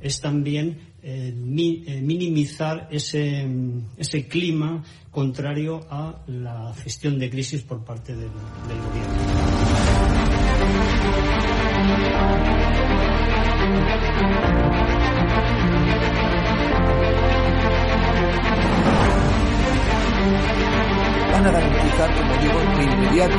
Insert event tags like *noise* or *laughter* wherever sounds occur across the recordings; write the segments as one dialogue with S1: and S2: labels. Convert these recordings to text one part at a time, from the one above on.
S1: es también eh, eh, minimizar ese, ese, clima contrario a la gestión de crisis por parte del, del gobierno.
S2: van a garantizar, como digo, de inmediato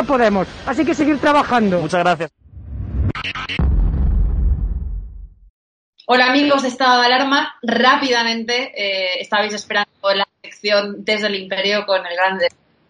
S3: Podemos. Así que seguir trabajando.
S4: Muchas gracias.
S5: Hola amigos de Estado de Alarma. Rápidamente eh, estabais esperando la sección desde el Imperio con el gran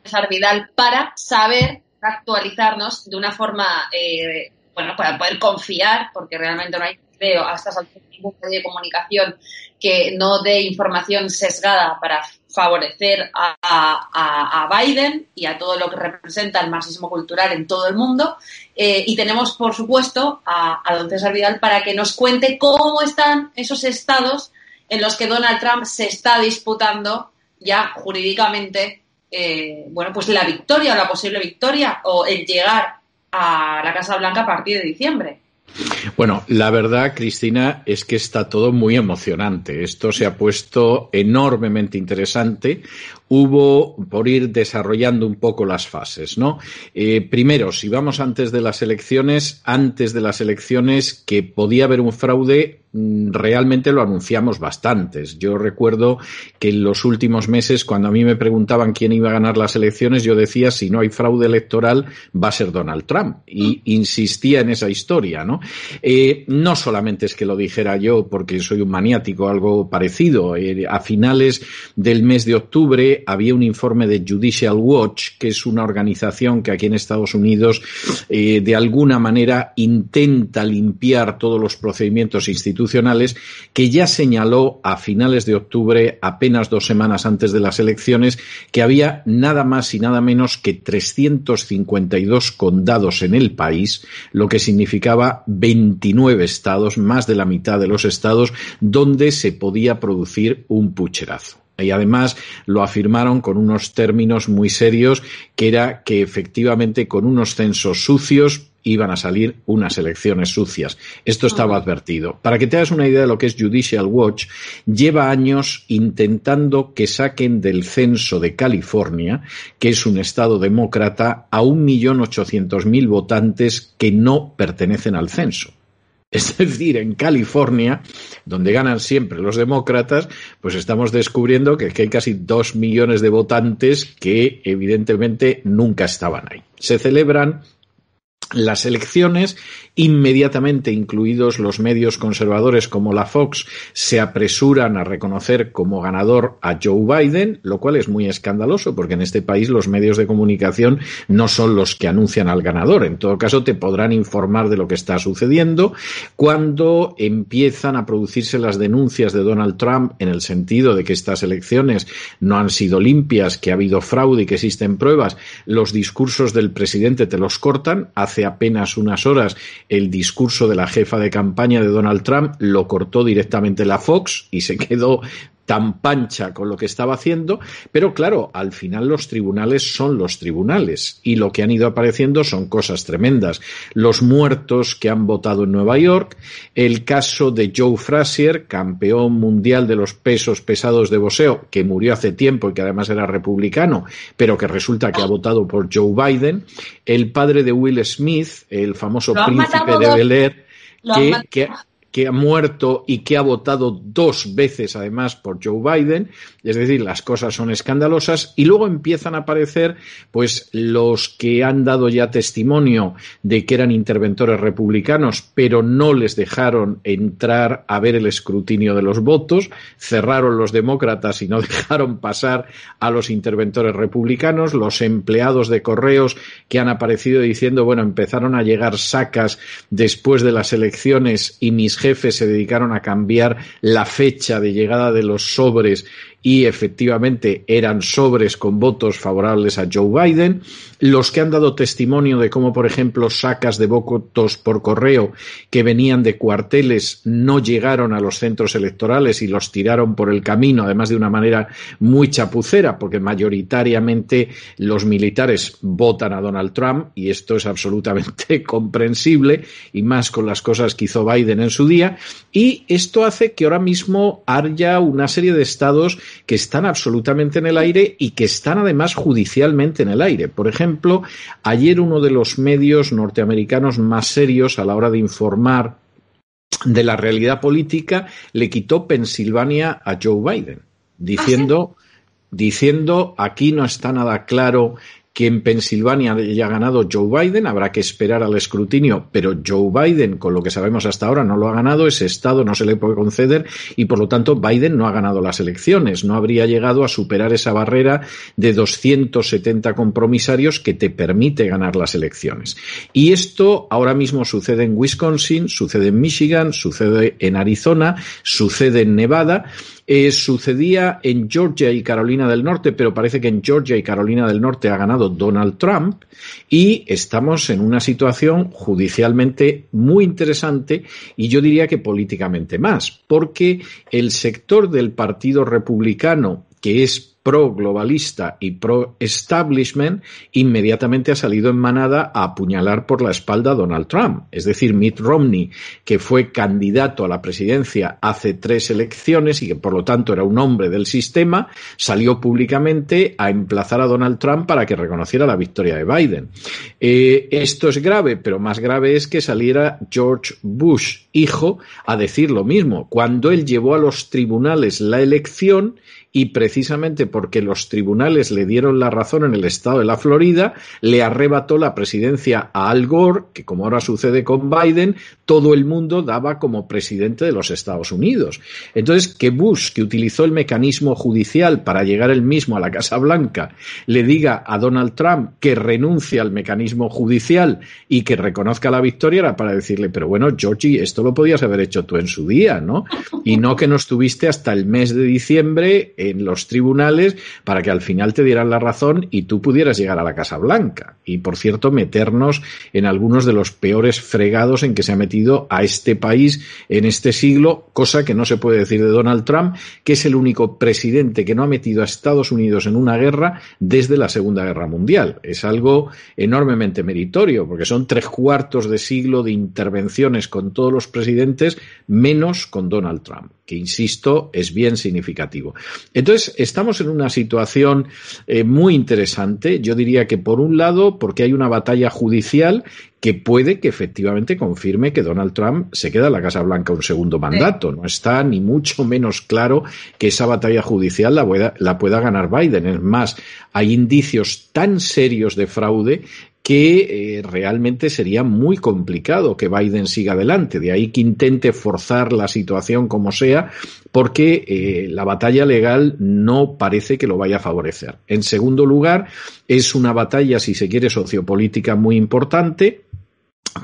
S5: César Vidal para saber actualizarnos de una forma, eh, bueno, para poder confiar, porque realmente no hay veo a estas alturas ningún medio de comunicación que no dé información sesgada para favorecer a, a, Biden y a todo lo que representa el marxismo cultural en todo el mundo. Eh, y tenemos, por supuesto, a, a don César Vidal para que nos cuente cómo están esos estados en los que Donald Trump se está disputando ya jurídicamente, eh, bueno, pues la victoria o la posible victoria o el llegar a la Casa Blanca a partir de diciembre.
S6: Bueno, la verdad, Cristina, es que está todo muy emocionante. Esto se ha puesto enormemente interesante. Hubo por ir desarrollando un poco las fases, ¿no? Eh, primero, si vamos antes de las elecciones, antes de las elecciones que podía haber un fraude, realmente lo anunciamos bastantes. Yo recuerdo que en los últimos meses, cuando a mí me preguntaban quién iba a ganar las elecciones, yo decía, si no hay fraude electoral, va a ser Donald Trump. Y insistía en esa historia, ¿no? Eh, no solamente es que lo dijera yo porque soy un maniático, algo parecido. Eh, a finales del mes de octubre había un informe de Judicial Watch, que es una organización que aquí en Estados Unidos eh, de alguna manera intenta limpiar todos los procedimientos institucionales, que ya señaló a finales de octubre, apenas dos semanas antes de las elecciones, que había nada más y nada menos que 352 condados en el país, lo que significaba 29 estados, más de la mitad de los estados, donde se podía producir un pucherazo. Y además lo afirmaron con unos términos muy serios, que era que efectivamente con unos censos sucios iban a salir unas elecciones sucias. Esto estaba advertido. Para que te hagas una idea de lo que es Judicial Watch, lleva años intentando que saquen del censo de California, que es un estado demócrata, a un millón ochocientos mil votantes que no pertenecen al censo. Es decir, en California, donde ganan siempre los demócratas, pues estamos descubriendo que, hay casi dos millones de votantes que evidentemente nunca estaban ahí. Se celebran las elecciones, inmediatamente incluidos los medios conservadores como la Fox, se apresuran a reconocer como ganador a Joe Biden, lo cual es muy escandaloso porque en este país los medios de comunicación no son los que anuncian al ganador. En todo caso, te podrán informar de lo que está sucediendo cuando empiezan a producirse las denuncias de Donald Trump en el sentido de que estas elecciones no han sido limpias, que ha habido fraude y que existen pruebas. Los discursos del presidente te los cortan. Hace apenas unas horas el discurso de la jefa de campaña de Donald Trump lo cortó directamente la Fox y se *laughs* quedó tan pancha con lo que estaba haciendo, pero claro, al final los tribunales son los tribunales y lo que han ido apareciendo son cosas tremendas. Los muertos que han votado en Nueva York, el caso de Joe Frazier, campeón mundial de los pesos pesados de boxeo, que murió hace tiempo y que además era republicano, pero que resulta que ha votado por Joe Biden, el padre de Will Smith, el famoso príncipe de Bel Air, que, que ha muerto y que ha votado dos veces además por Joe Biden, es decir, las cosas son escandalosas. Y luego empiezan a aparecer pues los que han dado ya testimonio de que eran interventores republicanos, pero no les dejaron entrar a ver el escrutinio de los votos, cerraron los demócratas y no *laughs* dejaron pasar a los interventores republicanos, los empleados de correos que han aparecido diciendo, bueno, empezaron a llegar sacas después de las elecciones y mis jefes se dedicaron a cambiar la fecha de llegada de los sobres y efectivamente eran sobres con votos favorables a Joe Biden, los que han dado testimonio de cómo, por ejemplo, sacas de votos por correo que venían de cuarteles no llegaron a los centros electorales y los tiraron por el camino, además de una manera muy chapucera, porque mayoritariamente los militares votan a Donald Trump y esto es absolutamente *laughs* comprensible y más con las cosas que hizo Biden en su día. Y esto hace que ahora mismo haya una serie de estados que están absolutamente en el aire y que están además judicialmente en el aire. Por ejemplo, ayer uno de los medios norteamericanos más serios a la hora de informar de la realidad política le quitó Pensilvania a Joe Biden, diciendo, diciendo aquí no está nada claro que en Pensilvania haya ganado Joe Biden, habrá que esperar al escrutinio, pero Joe Biden, con lo que sabemos hasta ahora, no lo ha ganado, ese estado no se le puede conceder y por lo tanto Biden no ha ganado las elecciones, no habría llegado a superar esa barrera de 270 compromisarios que te permite ganar las elecciones. Y esto ahora mismo sucede en Wisconsin, sucede en Michigan, sucede en Arizona, sucede en Nevada eh, sucedía en Georgia y Carolina del Norte, pero parece que en Georgia y Carolina del Norte ha ganado Donald Trump. Y estamos en una situación judicialmente muy interesante y yo diría que políticamente más, porque el sector del Partido Republicano que es pro-globalista y pro-establishment, inmediatamente ha salido en manada a apuñalar por la espalda a Donald Trump. Es decir, Mitt Romney, que fue candidato a la presidencia hace tres elecciones y que por lo tanto era un hombre del sistema, salió públicamente a emplazar a Donald Trump para que reconociera la victoria de Biden. Eh, esto es grave, pero más grave es que saliera George Bush, hijo, a decir lo mismo. Cuando él llevó a los tribunales la elección, y precisamente porque los tribunales le dieron la razón en el estado de la Florida, le arrebató la presidencia a Al Gore, que como ahora sucede con Biden, todo el mundo daba como presidente de los Estados Unidos. Entonces, que Bush, que utilizó el mecanismo judicial para llegar él mismo a la Casa Blanca, le diga a Donald Trump que renuncie al mecanismo judicial y que reconozca la victoria, era para decirle, pero bueno, Georgie, esto lo podías haber hecho tú en su día, ¿no? Y no que no estuviste hasta el mes de diciembre en los tribunales para que al final te dieran la razón y tú pudieras llegar a la Casa Blanca. Y por cierto, meternos en algunos de los peores fregados en que se ha metido a este país en este siglo, cosa que no se puede decir de Donald Trump, que es el único presidente que no ha metido a Estados Unidos en una guerra desde la Segunda Guerra Mundial. Es algo enormemente meritorio, porque son tres cuartos de siglo de intervenciones con todos los presidentes, menos con Donald Trump, que insisto, es bien significativo. Entonces, estamos en una situación eh, muy interesante. Yo diría que, por un lado, porque hay una batalla judicial que puede que efectivamente confirme que Donald Trump se queda en la Casa Blanca un segundo mandato. No está ni mucho menos claro que esa batalla judicial la pueda, la pueda ganar Biden. Es más, hay indicios tan serios de fraude que eh, realmente sería muy complicado que Biden siga adelante. De ahí que intente forzar la situación como sea, porque eh, la batalla legal no parece que lo vaya a favorecer. En segundo lugar, es una batalla, si se quiere, sociopolítica muy importante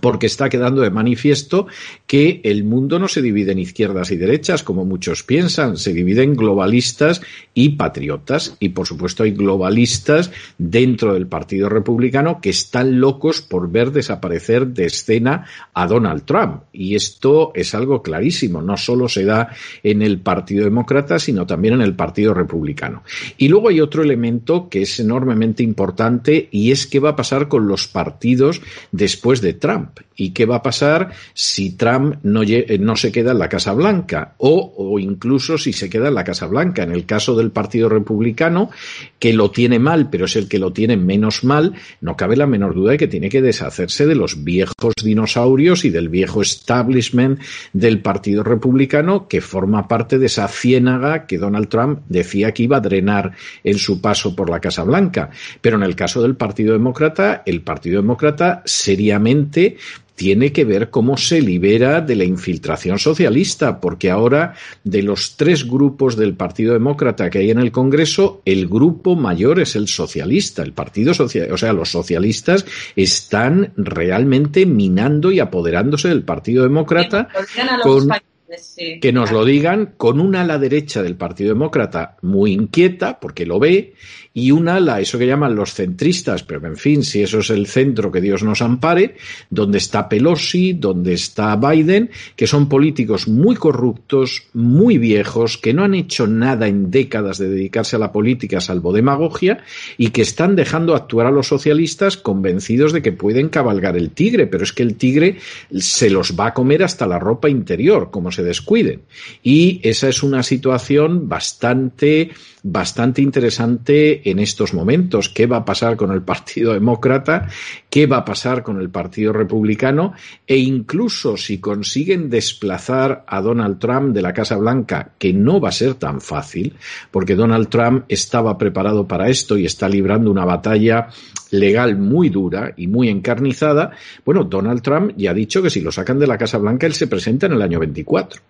S6: porque está quedando de manifiesto que el mundo no se divide en izquierdas y derechas, como muchos piensan, se divide en globalistas y patriotas. Y por supuesto hay globalistas dentro del Partido Republicano que están locos por ver desaparecer de escena a Donald Trump. Y esto es algo clarísimo, no solo se da en el Partido Demócrata, sino también en el Partido Republicano. Y luego hay otro elemento que es enormemente importante y es qué va a pasar con los partidos después de Trump. ¿Y qué va a pasar si Trump no, no se queda en la Casa Blanca? O, incluso si se queda en la Casa Blanca. En el caso del Partido Republicano, que lo tiene mal, pero es el que lo tiene menos mal, no cabe la menor duda de que tiene que deshacerse de los viejos dinosaurios y del viejo establishment del Partido Republicano que forma parte de esa ciénaga que Donald Trump decía que iba a drenar en su paso por la Casa Blanca. Pero en el caso del Partido Demócrata, el Partido Demócrata seriamente tiene que ver cómo se libera de la infiltración socialista, porque ahora de los tres grupos del Partido Demócrata que hay en el Congreso, el grupo mayor es el socialista, el Partido Socialista, o sea, los socialistas están realmente minando y apoderándose del Partido Demócrata con que nos lo digan con una ala derecha del Partido Demócrata muy inquieta, porque lo ve, y una ala, eso que llaman los centristas, pero en fin, si eso es el centro que Dios nos ampare, donde está Pelosi, donde está Biden, que son políticos muy corruptos, muy viejos, que no han hecho nada en décadas de dedicarse a la política salvo demagogia, y que están dejando actuar a los socialistas convencidos de que pueden cabalgar el tigre, pero es que el tigre se los va a comer hasta la ropa interior, como se descuiden. Y esa es una situación bastante bastante interesante en estos momentos. ¿Qué va a pasar con el Partido Demócrata? ¿Qué va a pasar con el Partido Republicano? E incluso si consiguen desplazar a Donald Trump de la Casa Blanca, que no va a ser tan fácil, porque Donald Trump estaba preparado para esto y está librando una batalla legal muy dura y muy encarnizada, bueno, Donald Trump ya ha dicho que si lo sacan de la Casa Blanca, él se presenta en el año 24.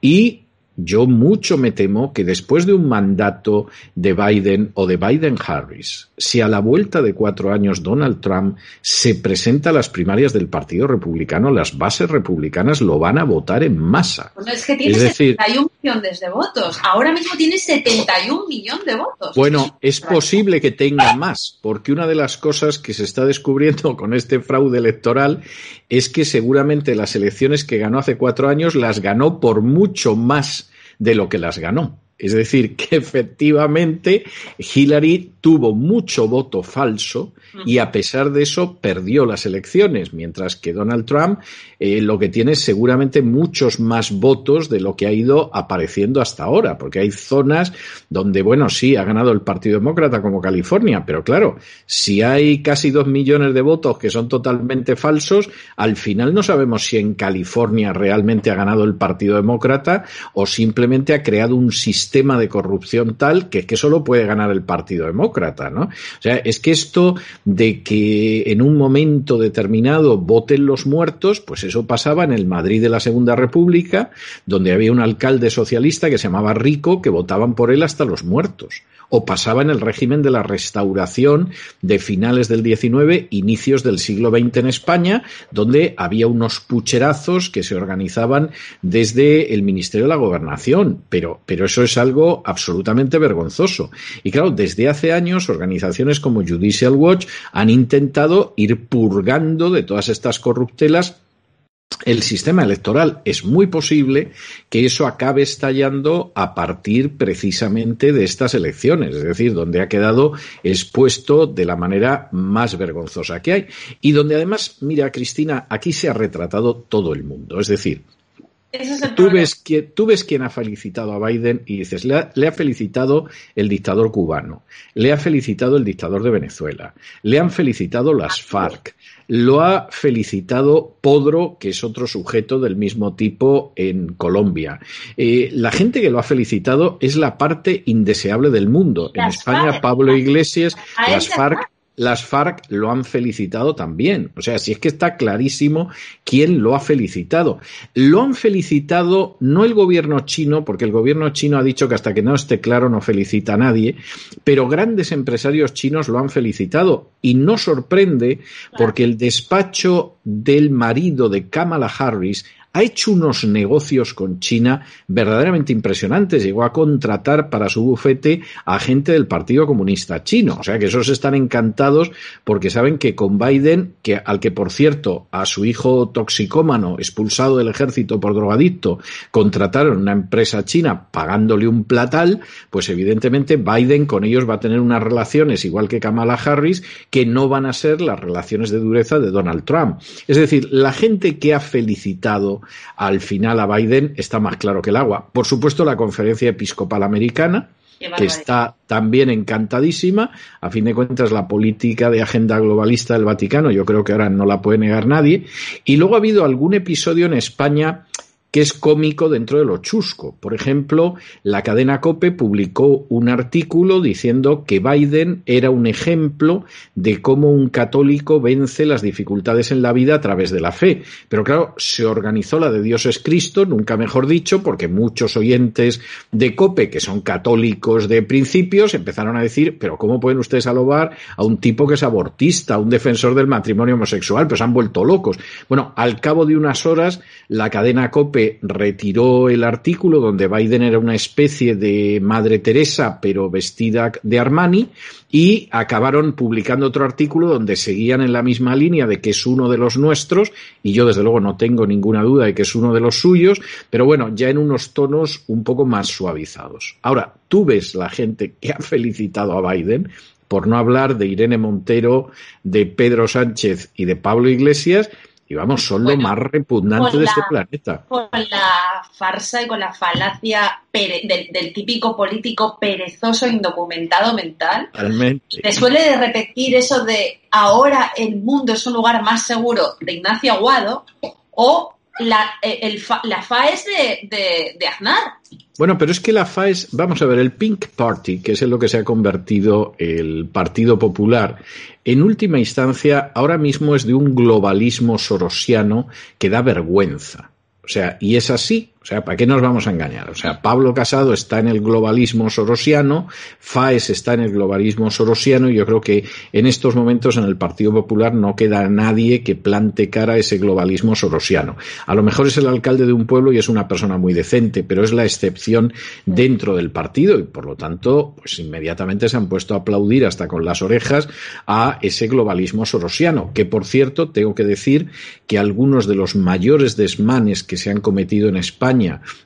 S6: Y yo mucho me temo que después de un mandato de Biden o de Biden-Harris, si a la vuelta de cuatro años Donald Trump se presenta a las primarias del Partido Republicano, las bases republicanas lo van a votar en masa.
S5: Pues es que tiene 71 millones de votos. Ahora mismo tiene 71 millones de votos.
S6: Bueno, es posible que tenga más, porque una de las cosas que se está descubriendo con este fraude electoral es que seguramente las elecciones que ganó hace cuatro años las ganó por mucho más de lo que las ganó. Es decir, que *laughs* efectivamente Hillary tuvo mucho voto falso y a pesar de eso perdió las elecciones, mientras que Donald Trump eh, lo que tiene es seguramente muchos más votos de lo que ha ido apareciendo hasta ahora, porque hay zonas donde, bueno, sí, ha ganado el Partido Demócrata como California, pero claro, si hay casi dos millones de votos que son totalmente falsos, al final no sabemos si en California realmente ha ganado el Partido Demócrata o simplemente ha creado un sistema de corrupción tal que, que solo puede ganar el Partido Demócrata, ¿no? O sea, es que esto de que en un momento determinado voten los muertos, pues eso pasaba en el Madrid de la Segunda República, donde había un alcalde socialista que se llamaba Rico, que votaban por él hasta los muertos o pasaba en el régimen de la restauración de finales del XIX, inicios del siglo XX en España, donde había unos pucherazos que se organizaban desde el Ministerio de la Gobernación, pero, pero eso es algo absolutamente vergonzoso. Y claro, desde hace años organizaciones como Judicial Watch han intentado ir purgando de todas estas corruptelas el sistema electoral. Es muy posible que eso acabe estallando a partir precisamente de estas elecciones, es decir, donde ha quedado expuesto de la manera más vergonzosa que hay. Y donde además, mira, Cristina, aquí se ha retratado todo el mundo. Es decir, tú, ves que, tú ves quién ha felicitado a Biden y dices, le ha, le ha, felicitado el dictador cubano, le ha felicitado el dictador de Venezuela, le han felicitado las FARC, lo ha felicitado Podro, que es otro sujeto del mismo tipo en Colombia. Eh, la gente que lo ha felicitado es la parte indeseable del mundo. En España, Pablo Iglesias, las FARC las FARC lo han felicitado también. O sea, si es que está clarísimo quién lo ha felicitado. Lo han felicitado no el gobierno chino, porque el gobierno chino ha dicho que hasta que no esté claro no felicita a nadie, pero grandes empresarios chinos lo han felicitado. Y no sorprende porque el despacho del marido de Kamala Harris ha hecho unos negocios con China verdaderamente impresionantes. Llegó a contratar para su bufete a gente del Partido Comunista Chino. O sea que esos están encantados porque saben que con Biden, que al que por cierto a su hijo toxicómano expulsado del ejército por drogadicto contrataron una empresa china pagándole un platal, pues evidentemente Biden con ellos va a tener unas relaciones igual que Kamala Harris que no van a ser las relaciones de dureza de Donald Trump. Es decir, la gente que ha felicitado al final a Biden está más claro que el agua. Por supuesto, la conferencia episcopal americana, que está también encantadísima. A fin de cuentas, la política de agenda globalista del Vaticano, yo creo que ahora no la puede negar nadie. Y luego ha habido algún episodio en España que es cómico dentro de lo chusco. Por ejemplo, la cadena Cope publicó un artículo diciendo que Biden era un ejemplo de cómo un católico vence las dificultades en la vida a través de la fe. Pero claro, se organizó la de Dios es Cristo, nunca mejor dicho, porque muchos oyentes de Cope, que son católicos de principios, empezaron a decir, pero ¿cómo pueden ustedes alobar a un tipo que es abortista, un defensor del matrimonio homosexual? Pues han vuelto locos. Bueno, al cabo de unas horas, la cadena Cope retiró el artículo donde Biden era una especie de Madre Teresa, pero vestida de Armani, y acabaron publicando otro artículo donde seguían en la misma línea de que es uno de los nuestros, y yo desde luego no tengo ninguna duda de que es uno de los suyos, pero bueno, ya en unos tonos un poco más suavizados. Ahora, tú ves la gente que ha felicitado a Biden, por no hablar de Irene Montero, de Pedro Sánchez y de Pablo Iglesias, y vamos, son bueno, lo más repugnante de
S5: la,
S6: este planeta.
S5: Con la farsa y con la falacia pere, del, del, típico político perezoso, indocumentado mental. Te suele repetir eso de ahora el mundo es un lugar más seguro de Ignacio Aguado o la, el, la FAES de, de, de Aznar.
S6: Bueno, pero es que la FAES, vamos a ver, el Pink Party, que es en lo que se ha convertido el Partido Popular, en última instancia, ahora mismo es de un globalismo sorosiano que da vergüenza. O sea, y es así. O sea, ¿para qué nos vamos a engañar? O sea, Pablo Casado está en el globalismo sorosiano, Faes está en el globalismo sorosiano y yo creo que en estos momentos en el Partido Popular no queda nadie que plante cara a ese globalismo sorosiano. A lo mejor es el alcalde de un pueblo y es una persona muy decente, pero es la excepción dentro del partido y por lo tanto, pues inmediatamente se han puesto a aplaudir hasta con las orejas a ese globalismo sorosiano, que por cierto, tengo que decir que algunos de los mayores desmanes que se han cometido en España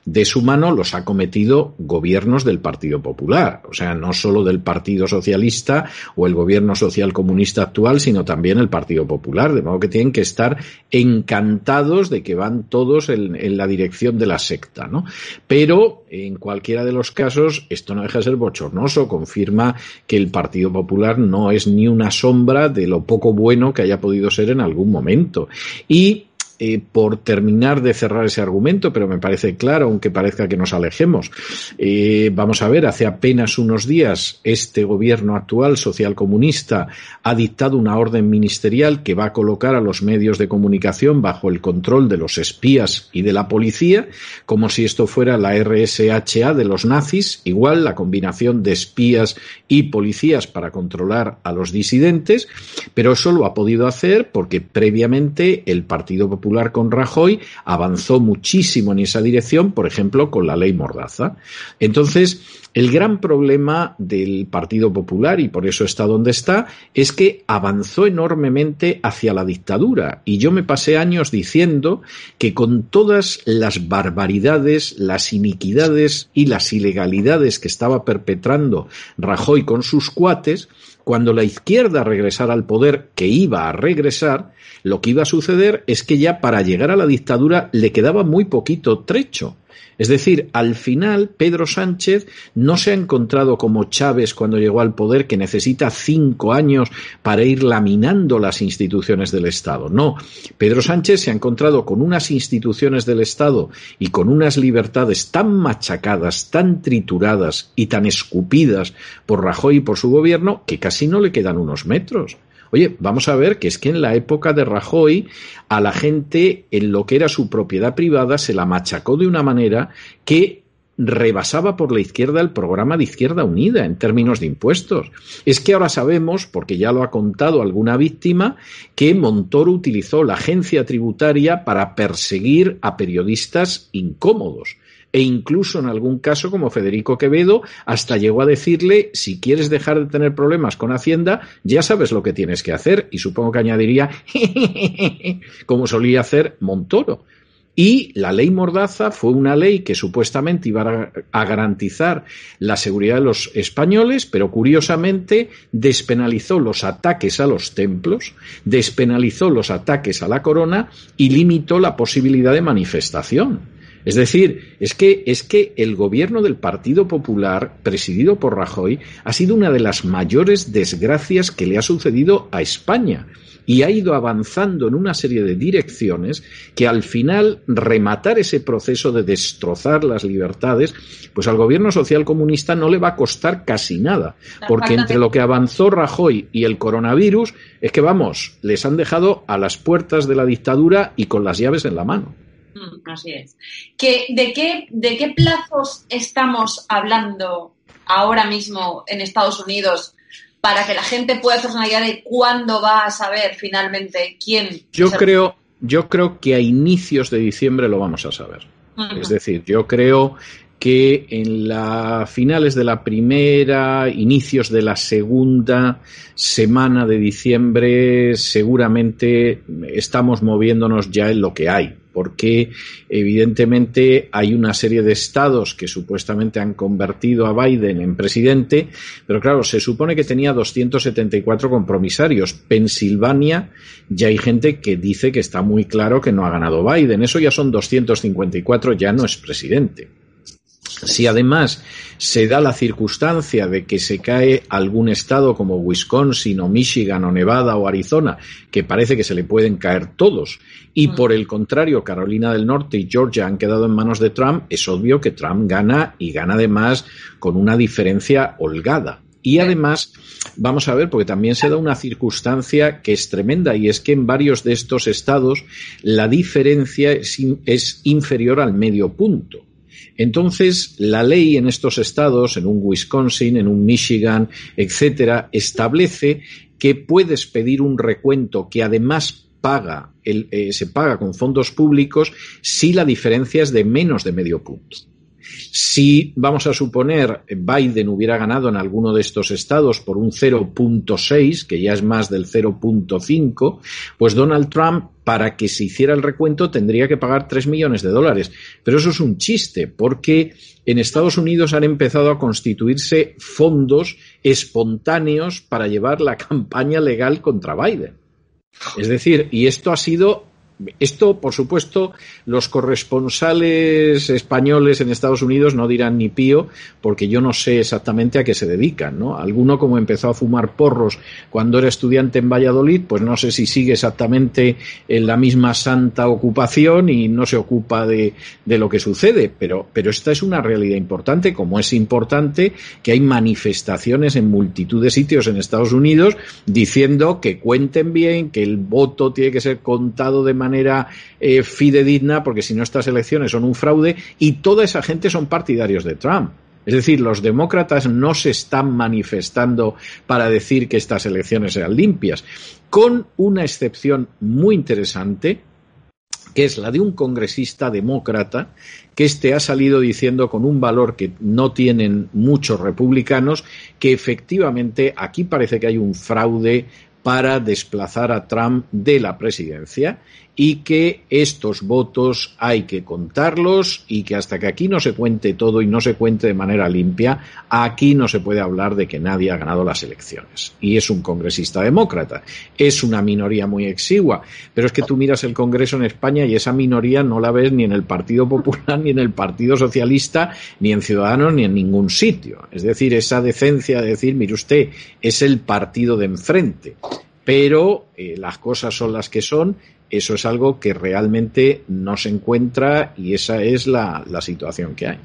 S6: de su mano los ha cometido gobiernos del Partido Popular, o sea, no solo del Partido Socialista o el gobierno social comunista actual, sino también el Partido Popular, de modo que tienen que estar encantados de que van todos en, en la dirección de la secta, ¿no? Pero en cualquiera de los casos, esto no deja de ser bochornoso, confirma que el Partido Popular no es ni una sombra de lo poco bueno que haya podido ser en algún momento. Y eh, por terminar de cerrar ese argumento, pero me parece claro, aunque parezca que nos alejemos. Eh, vamos a ver, hace apenas unos días este gobierno actual socialcomunista ha dictado una orden ministerial que va a colocar a los medios de comunicación bajo el control de los espías y de la policía, como si esto fuera la RSHA de los nazis, igual la combinación de espías y policías para controlar a los disidentes, pero eso lo ha podido hacer porque previamente el Partido Popular con Rajoy avanzó muchísimo en esa dirección, por ejemplo, con la ley Mordaza. Entonces, el gran problema del Partido Popular, y por eso está donde está, es que avanzó enormemente hacia la dictadura. Y yo me pasé años diciendo que con todas las barbaridades, las iniquidades y las ilegalidades que estaba perpetrando Rajoy con sus cuates, cuando la izquierda regresara al poder, que iba a regresar, lo que iba a suceder es que ya para llegar a la dictadura le quedaba muy poquito trecho. Es decir, al final Pedro Sánchez no se ha encontrado como Chávez cuando llegó al poder que necesita cinco años para ir laminando las instituciones del Estado. No, Pedro Sánchez se ha encontrado con unas instituciones del Estado y con unas libertades tan machacadas, tan trituradas y tan escupidas por Rajoy y por su gobierno que casi no le quedan unos metros. Oye, vamos a ver que es que en la época de Rajoy a la gente en lo que era su propiedad privada se la machacó de una manera que rebasaba por la izquierda el programa de Izquierda Unida en términos de impuestos. Es que ahora sabemos, porque ya lo ha contado alguna víctima, que Montoro utilizó la agencia tributaria para perseguir a periodistas incómodos e incluso en algún caso, como Federico Quevedo, hasta llegó a decirle, si quieres dejar de tener problemas con Hacienda, ya sabes lo que tienes que hacer. Y supongo que añadiría, *laughs* como solía hacer Montoro. Y la ley Mordaza fue una ley que supuestamente iba a garantizar la seguridad de los españoles, pero curiosamente despenalizó los ataques a los templos, despenalizó los ataques a la corona y limitó la posibilidad de manifestación. Es decir, es que, es que el gobierno del Partido Popular, presidido por Rajoy, ha sido una de las mayores desgracias que le ha sucedido a España y ha ido avanzando en una serie de direcciones que al final rematar ese proceso de destrozar las libertades, pues al gobierno social comunista no le va a costar casi nada, porque entre lo que avanzó Rajoy y el coronavirus es que vamos, les han dejado a las puertas de la dictadura y con las llaves en la mano.
S5: Mm, así es. de, qué, ¿De qué plazos estamos hablando ahora mismo en Estados Unidos para que la gente pueda hacer una idea de cuándo va a saber finalmente quién?
S6: Yo creo, yo creo que a inicios de diciembre lo vamos a saber. Es decir, yo creo que en las finales de la primera, inicios de la segunda semana de diciembre, seguramente estamos moviéndonos ya en lo que hay porque evidentemente hay una serie de estados que supuestamente han convertido a Biden en presidente, pero claro, se supone que tenía 274 compromisarios. Pensilvania ya hay gente que dice que está muy claro que no ha ganado Biden. Eso ya son 254, ya no es presidente. Si además se da la circunstancia de que se cae algún estado como Wisconsin o Michigan o Nevada o Arizona, que parece que se le pueden caer todos, y mm. por el contrario Carolina del Norte y Georgia han quedado en manos de Trump, es obvio que Trump gana y gana además con una diferencia holgada. Y además, vamos a ver, porque también se da una circunstancia que es tremenda y es que en varios de estos estados la diferencia es inferior al medio punto. Entonces, la ley en estos estados, en un Wisconsin, en un Michigan, etcétera, establece que puedes pedir un recuento que además paga, eh, se paga con fondos públicos si la diferencia es de menos de medio punto. Si, vamos a suponer, Biden hubiera ganado en alguno de estos estados por un 0.6, que ya es más del 0.5, pues Donald Trump para que se hiciera el recuento tendría que pagar 3 millones de dólares. Pero eso es un chiste, porque en Estados Unidos han empezado a constituirse fondos espontáneos para llevar la *laughs* campaña legal contra Biden. Es decir, y esto ha sido Esto, por supuesto, los corresponsales españoles en Estados Unidos no dirán ni pío, porque yo no sé exactamente a qué se dedican, ¿no? Alguno, como empezó a fumar porros cuando era estudiante en Valladolid, pues no sé si sigue exactamente en la misma santa ocupación y no se ocupa de, de lo que sucede, pero, pero esta es una realidad importante, como es importante que hay manifestaciones en multitud de sitios en Estados Unidos diciendo que cuenten bien, que el voto tiene que ser contado de manera eh, fidedigna, porque si no estas elecciones son un fraude, y toda esa gente son partidarios de Trump. Es decir, los demócratas no se están manifestando para decir que estas elecciones sean limpias, con una excepción muy interesante, que es la de un congresista demócrata que este ha salido diciendo con un valor que no tienen muchos republicanos que efectivamente aquí parece que hay un fraude para desplazar a Trump de la presidencia y que estos votos hay que contarlos y que hasta que aquí no se cuente todo y no se cuente de manera limpia, aquí no se puede hablar de que nadie ha ganado las elecciones. Y es un congresista demócrata, es una minoría muy exigua, pero es que tú miras el Congreso en España y esa minoría no la ves ni en el Partido Popular, ni en el Partido Socialista, ni en Ciudadanos, ni en ningún sitio. Es decir, esa decencia de decir, mire usted, es el partido de enfrente pero eh, las cosas son las que son eso es algo que realmente no se encuentra y esa es la, situación que hay.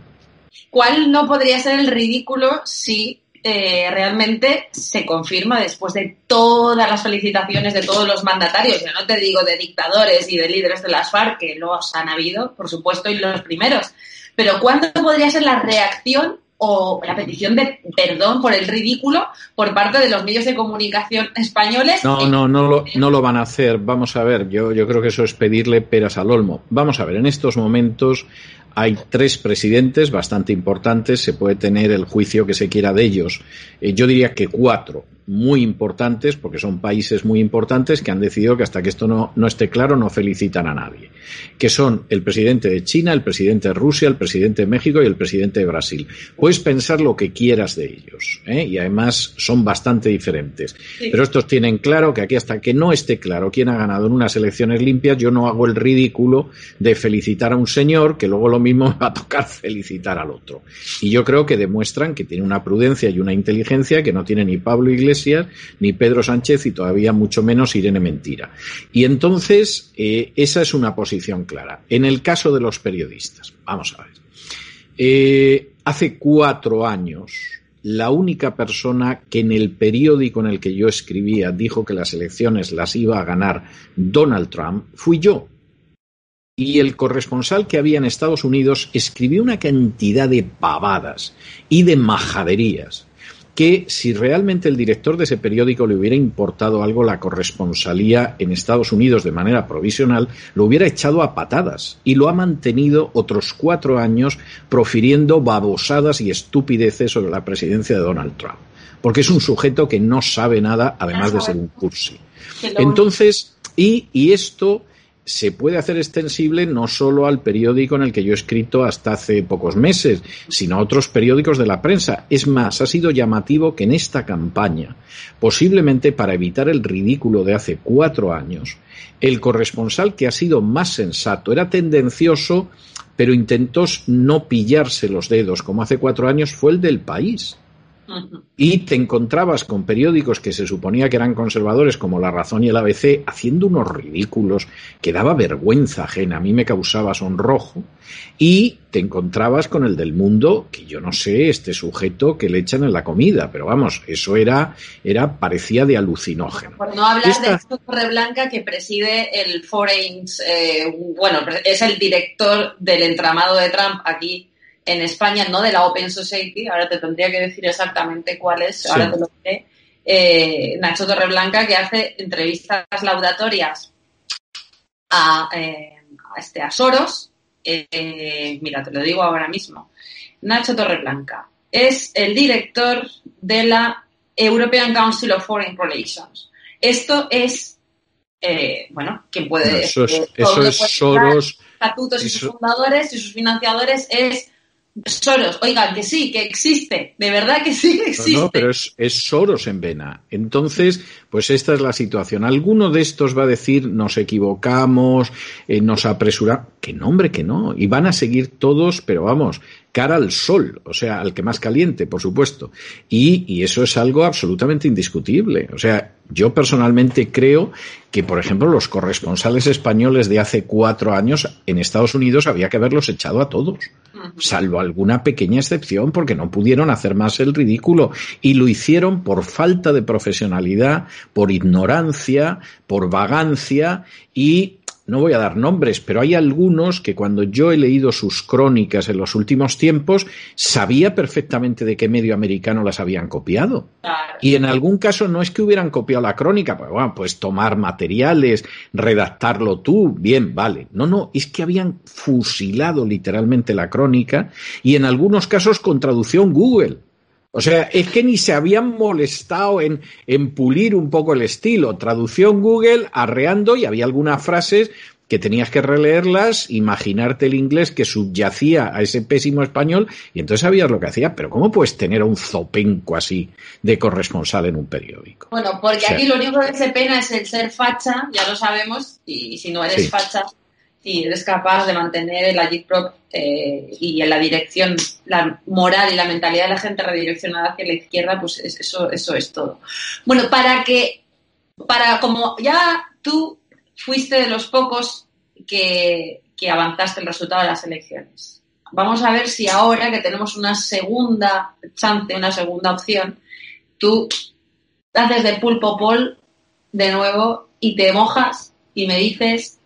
S5: ¿Cuál no podría ser el ridículo si eh, realmente se confirma después de todas las felicitaciones de todos los mandatarios, ya no te digo de dictadores y de líderes de las FARC, que los han habido, por supuesto, y los primeros, pero ¿cuándo podría ser la reacción o la petición de perdón por el ridículo por parte de los medios de comunicación españoles.
S6: No, no, no lo, no lo van a hacer. Vamos a ver, yo, yo creo que eso es pedirle peras al olmo. Vamos a ver, en estos momentos hay tres presidentes bastante importantes, se puede tener el juicio que se quiera de ellos. Eh, yo diría que cuatro muy importantes, porque son países muy importantes que han decidido que hasta que esto no, no, esté claro no felicitan a nadie, que son el presidente de China, el presidente de Rusia, el presidente de México y el presidente de Brasil. Puedes pensar lo que quieras de ellos, ¿eh? y además son bastante diferentes. Pero estos tienen claro que aquí hasta que no esté claro quién ha ganado en unas elecciones limpias, yo no hago el ridículo de felicitar a un señor que luego lo mismo *laughs* me va a tocar felicitar al otro. Y yo creo que demuestran que tiene una prudencia y una inteligencia que no tiene ni Pablo Iglesias ni Pedro Sánchez y todavía mucho menos Irene Mentira. Y entonces, eh, esa es una posición clara. En el caso de los periodistas, vamos a ver. Eh, hace cuatro años, la única persona que en el periódico en el que yo escribía dijo que las elecciones las iba a ganar Donald Trump fui yo. Y el corresponsal que había en Estados Unidos escribió una cantidad de pavadas y de majaderías que si realmente el director de ese periódico le hubiera importado algo la corresponsalía en Estados Unidos de manera provisional, lo hubiera echado a patadas y lo ha mantenido otros cuatro años profiriendo babosadas y estupideces sobre la presidencia de Donald Trump. Porque es un sujeto que no sabe nada, además de ser un cursi. Entonces, y, y esto se puede hacer extensible no solo al periódico en el que yo he escrito hasta hace pocos meses, sino a otros periódicos de la prensa. Es más, ha sido llamativo que en esta campaña, posiblemente para evitar el ridículo de hace cuatro años, el corresponsal que ha sido más sensato era tendencioso, pero intentó no pillarse los dedos como hace cuatro años fue el del país y te encontrabas con periódicos que se suponía que eran conservadores como La Razón y el ABC haciendo unos ridículos que daba vergüenza ajena, a mí me causaba sonrojo. Y te encontrabas con el del mundo que yo no sé este sujeto que le echan en la comida, pero vamos, eso era era parecía de alucinógeno.
S5: Por no hablar de que preside el Foreign, eh, bueno, es el director del entramado de Trump aquí en España, no de la Open Society, ahora te tendría que decir exactamente cuál es, ahora te lo diré, eh, Nacho Torreblanca, que hace entrevistas laudatorias a, eh, este, a Soros. Eh, mira, te lo digo ahora mismo. Nacho Torreblanca es el director de la European Council of Foreign Relations. Esto es, bueno, quien puede...
S6: eso es, eso es Soros...
S5: Estatutos y sus fundadores y sus financiadores es Soros, oigan, que sí, que existe, de verdad que sí que existe. No,
S6: no pero es, es, Soros en vena. Entonces, pues esta es la situación. Alguno de estos va a decir, nos equivocamos, eh, nos apresura. Que no, hombre, que no. Y van a seguir todos, pero vamos, cara al sol, o sea, al que más caliente, por supuesto. Y, y eso es algo absolutamente indiscutible. O sea, yo personalmente creo que, por ejemplo, los corresponsales españoles de hace cuatro años en Estados Unidos había que haberlos echado a todos salvo alguna pequeña excepción, porque no pudieron hacer más el ridículo y lo hicieron por falta de profesionalidad, por ignorancia, por vagancia y no voy a dar nombres, pero hay algunos que cuando yo he leído sus crónicas en los últimos tiempos, sabía perfectamente de qué medio americano las habían copiado. Y en algún caso no es que hubieran copiado la crónica, pues bueno, pues tomar materiales, redactarlo tú, bien, vale. No, no, es que habían fusilado literalmente la crónica y en algunos casos con traducción Google. O sea, es que ni se habían molestado en, en pulir un poco el estilo. Traducción Google, arreando, y había algunas frases que tenías que releerlas, imaginarte el inglés que subyacía a ese pésimo español, y entonces sabías lo que hacía. Pero ¿cómo puedes tener a un zopenco así de corresponsal en un periódico?
S5: Bueno, porque aquí lo único que se pena es el ser facha, ya lo sabemos, y si no eres facha, y eres capaz de mantener el agitprop eh, y en la dirección, la moral y la mentalidad de la gente redireccionada hacia la izquierda, pues eso, eso es todo. Bueno, para que, para como ya tú fuiste de los pocos que, que avanzaste el resultado de las elecciones. Vamos a ver si ahora que tenemos una segunda chance, una segunda opción, tú haces de pulpo pol de nuevo y te mojas y me dices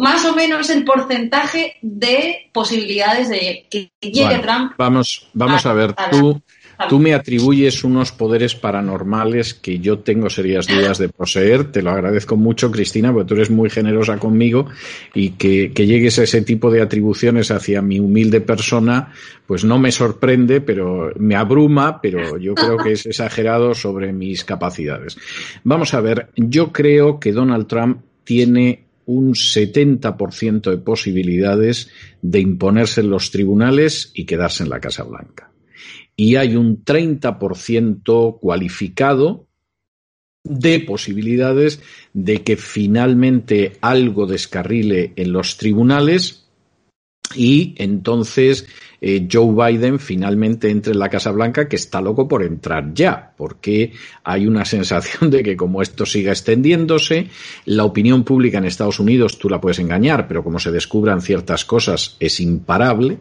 S5: más o menos el porcentaje de posibilidades de que llegue Trump.
S6: Vamos, vamos a, ver, tú, tú me atribuyes unos poderes paranormales que yo tengo serias dudas de poseer. Te lo agradezco mucho, Cristina, porque tú eres muy generosa conmigo y que, que llegues a ese tipo de atribuciones hacia mi humilde persona, pues no me sorprende, pero me abruma, pero yo creo que es exagerado sobre mis capacidades. Vamos a ver, yo creo que Donald Trump tiene un 70% de posibilidades de imponerse en los tribunales y quedarse en la Casa Blanca. Y hay un 30% cualificado de posibilidades de que finalmente algo descarrile en los tribunales y entonces eh, Joe Biden finalmente entre en la Casa Blanca, que está loco por entrar ya, porque hay una sensación de que como esto siga extendiéndose, la opinión pública en Estados Unidos tú la puedes engañar, pero como se descubran ciertas cosas es imparable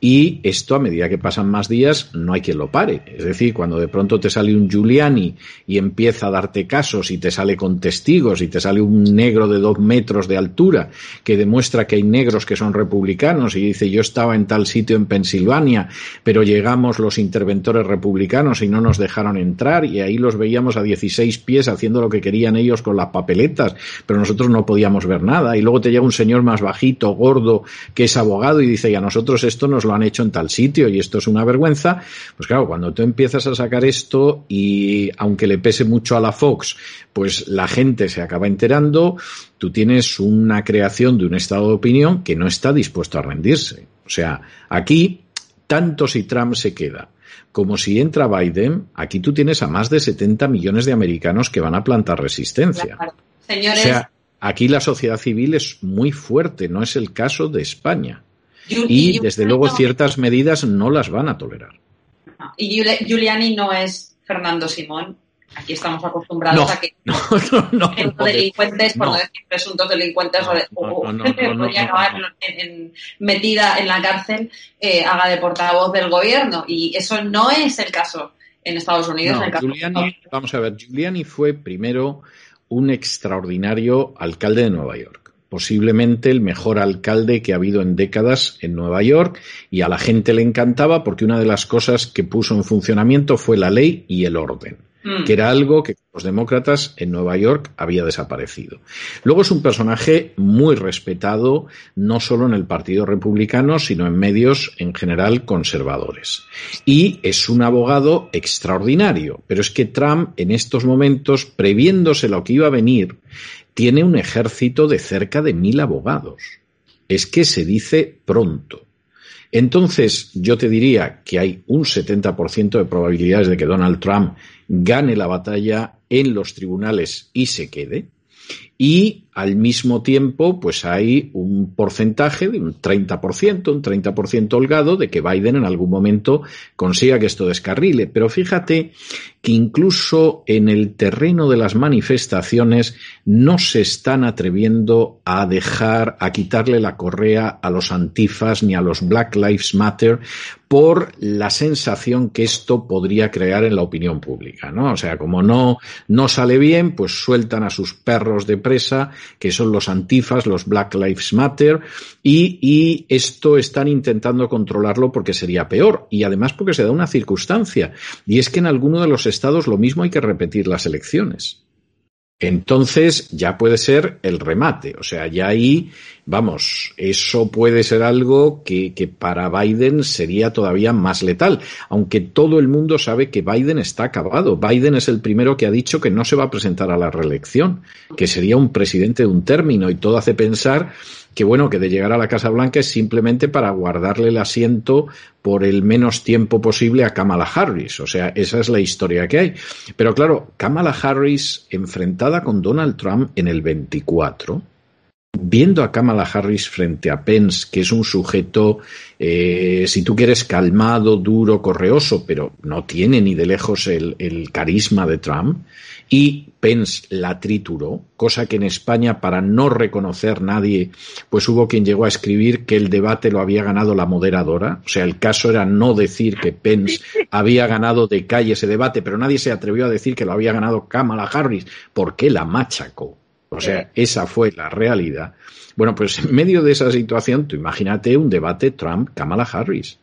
S6: y esto a medida que pasan más días no hay quien lo pare. Es decir, cuando de pronto te sale un Giuliani y empieza a darte casos y te sale con testigos y te sale un negro de dos metros de altura que demuestra que hay negros que son republicanos y dice yo estaba en tal sitio en Pensilvania, pero llegamos los interventores republicanos y no nos dejaron entrar y ahí los veíamos a 16 pies haciendo lo que querían ellos con las papeletas, pero nosotros no podíamos ver nada. Y luego te llega un señor más bajito, gordo, que es abogado y dice, y a nosotros esto nos lo han hecho en tal sitio y esto es una vergüenza. Pues claro, cuando tú empiezas a sacar esto y aunque le pese mucho a la Fox, pues la gente se acaba enterando, tú tienes una creación de un estado de opinión que no está dispuesto a rendirse. O sea, aquí, tanto si Trump se queda como si entra Biden, aquí tú tienes a más de 70 millones de americanos que van a plantar resistencia.
S5: Señores,
S6: o sea, aquí la sociedad civil es muy fuerte, no es el caso de España. Y desde luego ciertas medidas no las van a tolerar.
S5: Y Giuliani no es Fernando Simón, Aquí estamos acostumbrados a que *laughs*
S6: no, no,
S5: delincuentes, por no, decir presuntos delincuentes o, gente que podría acabar en, metida en la cárcel, eh, haga de portavoz del gobierno. Y eso no es el caso en Estados Unidos. En
S6: Giuliani, vamos a ver, Giuliani fue primero un extraordinario alcalde de Nueva York posiblemente el mejor alcalde que ha habido en décadas en Nueva York y a la gente le encantaba porque una de las cosas que puso en funcionamiento fue la ley y el orden. Mm. que era algo que los demócratas en Nueva York había desaparecido. Luego es un personaje muy respetado, no solo en el Partido Republicano, sino en medios en general conservadores. Y es un abogado extraordinario, pero es que Trump en estos momentos, previéndose lo que iba a venir, tiene un ejército de cerca de mil abogados. Es que se dice pronto. Entonces, yo te diría que hay un 70% de probabilidades de que Donald Trump gane la batalla en los tribunales y se quede. Y al mismo tiempo, pues hay un porcentaje de un 30%, un 30% holgado de que Biden en algún momento consiga que esto descarrile. Pero fíjate que incluso en el terreno de las manifestaciones no se están atreviendo a dejar, a quitarle la correa a los antifas ni a los Black Lives Matter por la sensación que esto podría crear en la opinión pública, ¿no? O sea, como no, no sale bien, pues sueltan a sus perros de que son los antifas, los Black Lives Matter, y, y esto están intentando controlarlo porque sería peor, y además porque se da una circunstancia, y es que en alguno de los estados lo mismo hay que repetir las elecciones. Entonces ya puede ser el remate. O sea, ya ahí, vamos, eso puede ser algo que, que, para Biden sería todavía más letal. Aunque todo el mundo sabe que Biden está acabado. Biden es el primero que ha dicho que no se va a presentar a la reelección, que sería un presidente de un término y todo hace pensar que bueno, que de llegar a la Casa Blanca es simplemente para guardarle el asiento por el menos tiempo posible a Kamala Harris. O sea, esa es la historia que hay. Pero claro, Kamala Harris enfrentada con Donald Trump en el 24, viendo a Kamala Harris frente a Pence, que es un sujeto, eh, si tú quieres, calmado, duro, correoso, pero no tiene ni de lejos el, carisma de Trump, y Pence la trituró, cosa que en España, para no reconocer nadie, pues hubo quien llegó a escribir que el debate lo había ganado la moderadora. O sea, el caso era no decir que Pence había ganado de calle ese debate, pero nadie se atrevió a decir que lo había ganado Kamala Harris, porque la machacó. O sea, esa fue la realidad. Bueno, pues en medio de esa situación, tú imagínate un debate Trump-Kamala Harris.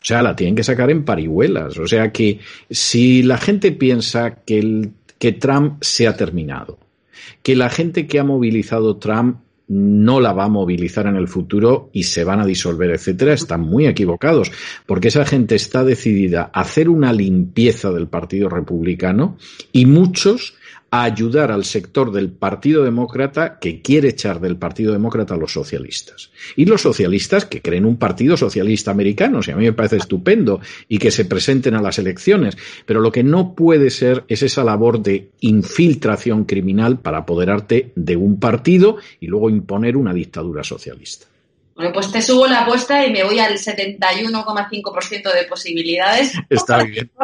S6: O sea, la tienen que sacar en parihuelas. O sea que si la gente piensa que que Trump se ha terminado, que la gente que ha movilizado Trump no la va a movilizar en el futuro y se van a disolver, etcétera, están muy equivocados, porque esa gente está decidida a hacer una limpieza del Partido Republicano y muchos a ayudar al sector del Partido Demócrata que quiere echar del Partido Demócrata a los socialistas. Y los socialistas que creen un Partido Socialista americano, si a mí me parece estupendo, y que se presenten a las elecciones. Pero lo que no puede ser es esa labor de infiltración criminal para apoderarte de un partido y luego imponer una dictadura socialista.
S5: Bueno, pues te subo la apuesta y me voy al 71,5% de posibilidades.
S6: Está bien. *laughs*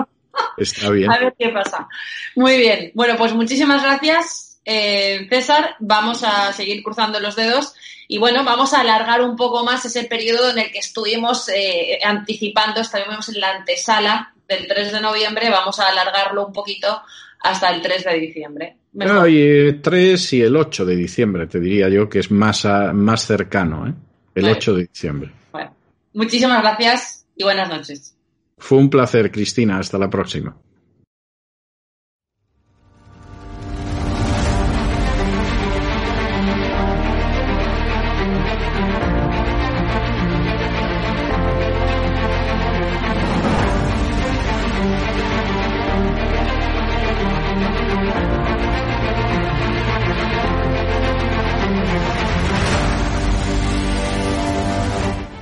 S6: Está bien.
S5: A ver qué pasa. Muy bien. Bueno, pues muchísimas gracias, eh, César. Vamos a seguir cruzando los dedos y bueno, vamos a alargar un poco más ese periodo en el que estuvimos eh, anticipando, estábamos en la antesala del 3 de noviembre, vamos a alargarlo un poquito hasta el 3 de diciembre.
S6: No, y el 3 y el 8 de diciembre, te diría yo, que es más, a, más cercano, ¿eh? El vale. 8 de diciembre.
S5: Bueno, muchísimas gracias y buenas noches.
S6: Fue un placer, Cristina. Hasta la próxima.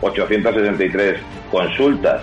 S4: ...863 consultas